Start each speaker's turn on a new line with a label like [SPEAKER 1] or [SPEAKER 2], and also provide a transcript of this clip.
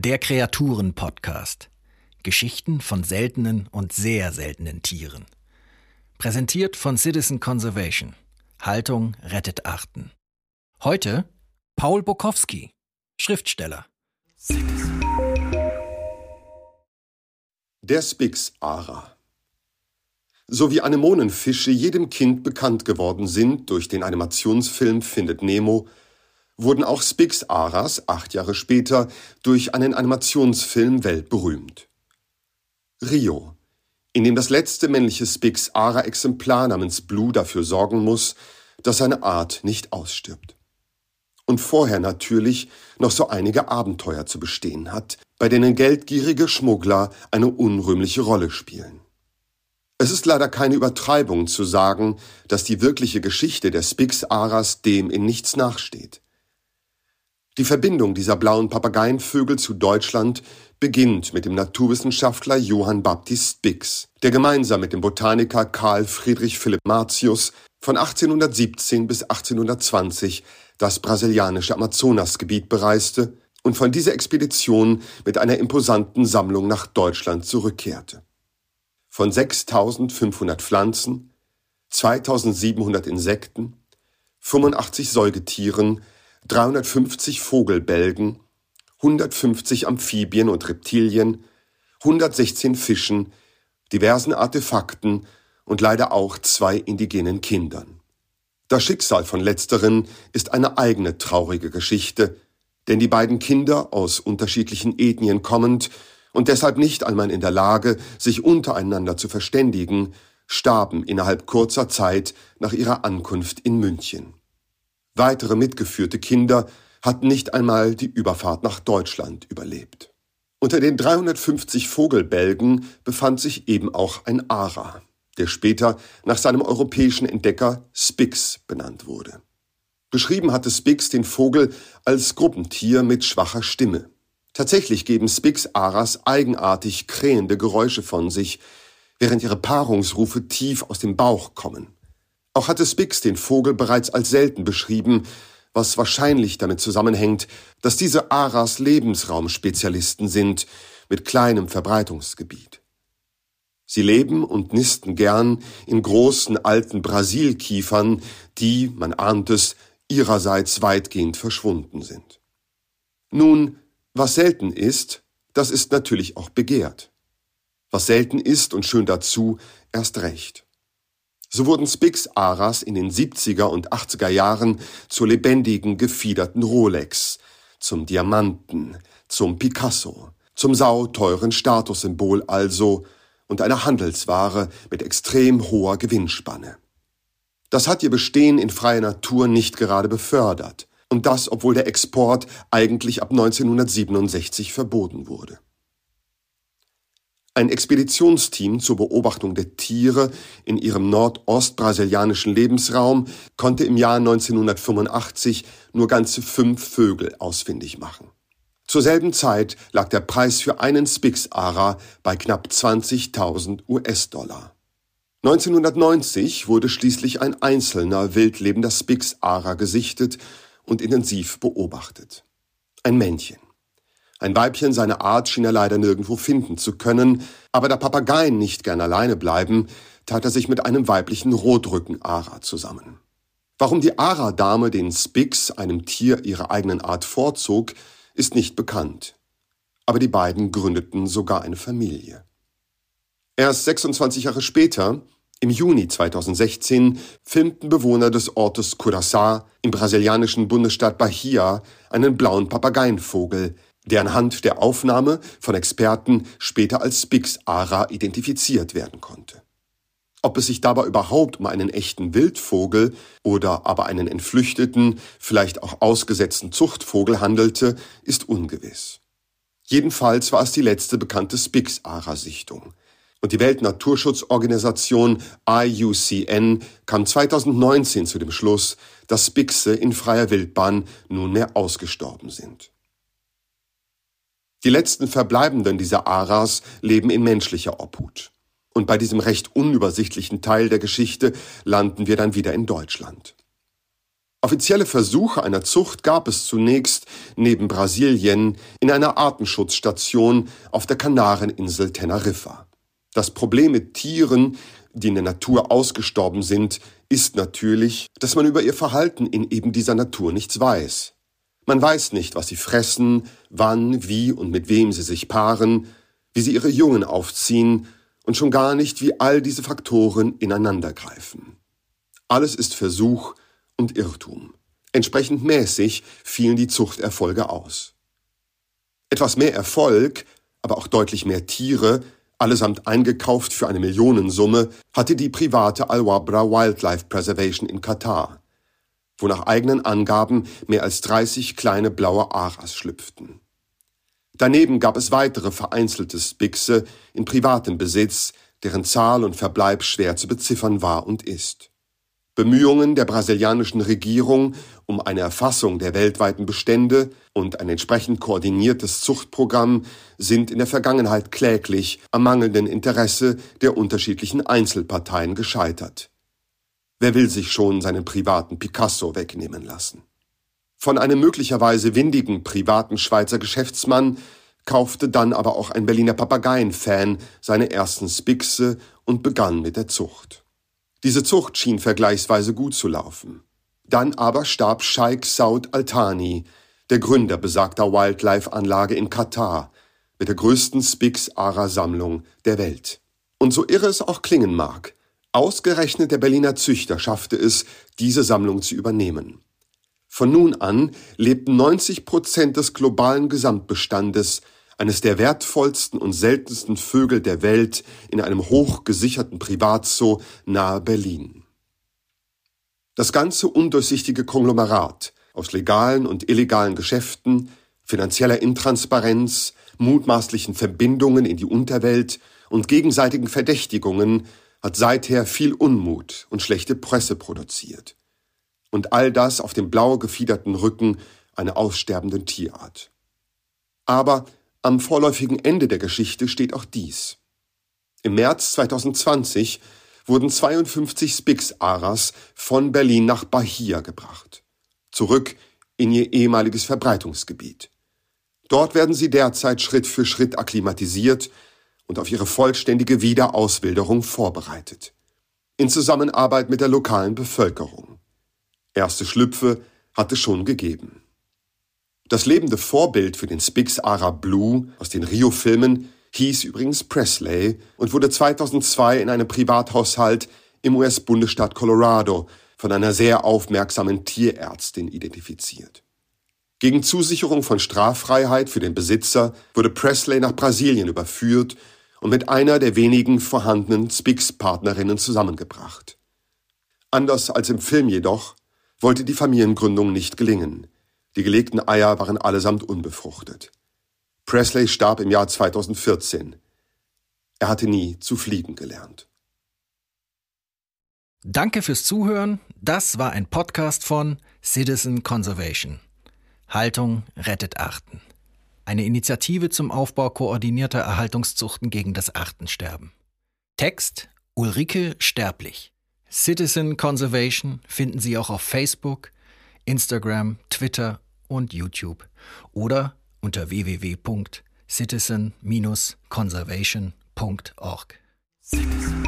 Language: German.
[SPEAKER 1] Der Kreaturen-Podcast. Geschichten von seltenen und sehr seltenen Tieren. Präsentiert von Citizen Conservation. Haltung rettet Arten. Heute Paul Bokowski, Schriftsteller.
[SPEAKER 2] Der Spix-Ara. So wie Anemonenfische jedem Kind bekannt geworden sind durch den Animationsfilm Findet Nemo, wurden auch Spix-Aras acht Jahre später durch einen Animationsfilm weltberühmt. Rio, in dem das letzte männliche Spix-Ara-Exemplar namens Blue dafür sorgen muss, dass seine Art nicht ausstirbt. Und vorher natürlich noch so einige Abenteuer zu bestehen hat, bei denen geldgierige Schmuggler eine unrühmliche Rolle spielen. Es ist leider keine Übertreibung zu sagen, dass die wirkliche Geschichte der Spix-Aras dem in nichts nachsteht. Die Verbindung dieser blauen Papageienvögel zu Deutschland beginnt mit dem Naturwissenschaftler Johann Baptist Spix, der gemeinsam mit dem Botaniker Karl Friedrich Philipp Martius von 1817 bis 1820 das brasilianische Amazonasgebiet bereiste und von dieser Expedition mit einer imposanten Sammlung nach Deutschland zurückkehrte. Von 6500 Pflanzen, 2700 Insekten, 85 Säugetieren, 350 Vogelbälgen, 150 Amphibien und Reptilien, 116 Fischen, diversen Artefakten und leider auch zwei indigenen Kindern. Das Schicksal von letzteren ist eine eigene traurige Geschichte, denn die beiden Kinder aus unterschiedlichen Ethnien kommend und deshalb nicht einmal in der Lage, sich untereinander zu verständigen, starben innerhalb kurzer Zeit nach ihrer Ankunft in München. Weitere mitgeführte Kinder hatten nicht einmal die Überfahrt nach Deutschland überlebt. Unter den 350 Vogelbälgen befand sich eben auch ein Ara, der später nach seinem europäischen Entdecker Spix benannt wurde. Beschrieben hatte Spix den Vogel als Gruppentier mit schwacher Stimme. Tatsächlich geben Spix-Aras eigenartig krähende Geräusche von sich, während ihre Paarungsrufe tief aus dem Bauch kommen. Auch hatte Spix den Vogel bereits als selten beschrieben, was wahrscheinlich damit zusammenhängt, dass diese Aras Lebensraumspezialisten sind mit kleinem Verbreitungsgebiet. Sie leben und nisten gern in großen alten Brasilkiefern, die, man ahnt es, ihrerseits weitgehend verschwunden sind. Nun, was selten ist, das ist natürlich auch begehrt. Was selten ist und schön dazu, erst recht. So wurden Spix Aras in den 70er und 80er Jahren zur lebendigen, gefiederten Rolex, zum Diamanten, zum Picasso, zum sauteuren Statussymbol also und einer Handelsware mit extrem hoher Gewinnspanne. Das hat ihr Bestehen in freier Natur nicht gerade befördert, und das, obwohl der Export eigentlich ab 1967 verboten wurde. Ein Expeditionsteam zur Beobachtung der Tiere in ihrem nordostbrasilianischen Lebensraum konnte im Jahr 1985 nur ganze fünf Vögel ausfindig machen. Zur selben Zeit lag der Preis für einen Spix-Ara bei knapp 20.000 US-Dollar. 1990 wurde schließlich ein einzelner wildlebender Spix-Ara gesichtet und intensiv beobachtet. Ein Männchen. Ein Weibchen seiner Art schien er leider nirgendwo finden zu können, aber da Papageien nicht gern alleine bleiben, tat er sich mit einem weiblichen Rotrücken-Ara zusammen. Warum die Ara-Dame den Spix, einem Tier ihrer eigenen Art, vorzog, ist nicht bekannt. Aber die beiden gründeten sogar eine Familie. Erst 26 Jahre später, im Juni 2016 filmten Bewohner des Ortes Curaçao im brasilianischen Bundesstaat Bahia einen blauen Papageienvogel, der anhand der Aufnahme von Experten später als Spix-Ara identifiziert werden konnte. Ob es sich dabei überhaupt um einen echten Wildvogel oder aber einen entflüchteten, vielleicht auch ausgesetzten Zuchtvogel handelte, ist ungewiss. Jedenfalls war es die letzte bekannte Spix-Ara-Sichtung – und die Weltnaturschutzorganisation IUCN kam 2019 zu dem Schluss, dass Spixe in freier Wildbahn nunmehr ausgestorben sind. Die letzten Verbleibenden dieser Aras leben in menschlicher Obhut. Und bei diesem recht unübersichtlichen Teil der Geschichte landen wir dann wieder in Deutschland. Offizielle Versuche einer Zucht gab es zunächst neben Brasilien in einer Artenschutzstation auf der Kanareninsel Teneriffa. Das Problem mit Tieren, die in der Natur ausgestorben sind, ist natürlich, dass man über ihr Verhalten in eben dieser Natur nichts weiß. Man weiß nicht, was sie fressen, wann, wie und mit wem sie sich paaren, wie sie ihre Jungen aufziehen und schon gar nicht, wie all diese Faktoren ineinandergreifen. Alles ist Versuch, und Irrtum. Entsprechend mäßig fielen die Zuchterfolge aus. Etwas mehr Erfolg, aber auch deutlich mehr Tiere, allesamt eingekauft für eine Millionensumme, hatte die private Al-Wabra Wildlife Preservation in Katar, wo nach eigenen Angaben mehr als 30 kleine blaue Aras schlüpften. Daneben gab es weitere vereinzelte Spixe in privatem Besitz, deren Zahl und Verbleib schwer zu beziffern war und ist. Bemühungen der brasilianischen Regierung um eine Erfassung der weltweiten Bestände und ein entsprechend koordiniertes Zuchtprogramm sind in der Vergangenheit kläglich am mangelnden Interesse der unterschiedlichen Einzelparteien gescheitert. Wer will sich schon seinen privaten Picasso wegnehmen lassen? Von einem möglicherweise windigen privaten Schweizer Geschäftsmann kaufte dann aber auch ein Berliner Papageienfan seine ersten Spixe und begann mit der Zucht. Diese Zucht schien vergleichsweise gut zu laufen. Dann aber starb Sheikh Saud Al-Thani, der Gründer besagter Wildlife-Anlage in Katar, mit der größten Spix-Ara-Sammlung der Welt. Und so irre es auch klingen mag, ausgerechnet der Berliner Züchter schaffte es, diese Sammlung zu übernehmen. Von nun an lebten 90 Prozent des globalen Gesamtbestandes eines der wertvollsten und seltensten Vögel der Welt in einem hochgesicherten Privatzoo nahe Berlin. Das ganze undurchsichtige Konglomerat aus legalen und illegalen Geschäften, finanzieller Intransparenz, mutmaßlichen Verbindungen in die Unterwelt und gegenseitigen Verdächtigungen hat seither viel Unmut und schlechte Presse produziert. Und all das auf dem blau gefiederten Rücken einer aussterbenden Tierart. Aber am vorläufigen Ende der Geschichte steht auch dies. Im März 2020 wurden 52 Spix-Aras von Berlin nach Bahia gebracht. Zurück in ihr ehemaliges Verbreitungsgebiet. Dort werden sie derzeit Schritt für Schritt akklimatisiert und auf ihre vollständige Wiederauswilderung vorbereitet. In Zusammenarbeit mit der lokalen Bevölkerung. Erste Schlüpfe hat es schon gegeben. Das lebende Vorbild für den Spix Ara Blue aus den Rio-Filmen hieß übrigens Presley und wurde 2002 in einem Privathaushalt im US-Bundesstaat Colorado von einer sehr aufmerksamen Tierärztin identifiziert. Gegen Zusicherung von Straffreiheit für den Besitzer wurde Presley nach Brasilien überführt und mit einer der wenigen vorhandenen Spix-Partnerinnen zusammengebracht. Anders als im Film jedoch wollte die Familiengründung nicht gelingen. Die gelegten Eier waren allesamt unbefruchtet. Presley starb im Jahr 2014. Er hatte nie zu fliegen gelernt.
[SPEAKER 1] Danke fürs Zuhören. Das war ein Podcast von Citizen Conservation. Haltung rettet Arten. Eine Initiative zum Aufbau koordinierter Erhaltungszuchten gegen das Artensterben. Text Ulrike Sterblich. Citizen Conservation finden Sie auch auf Facebook, Instagram, Twitter und YouTube oder unter www.citizen-conservation.org. Citizen.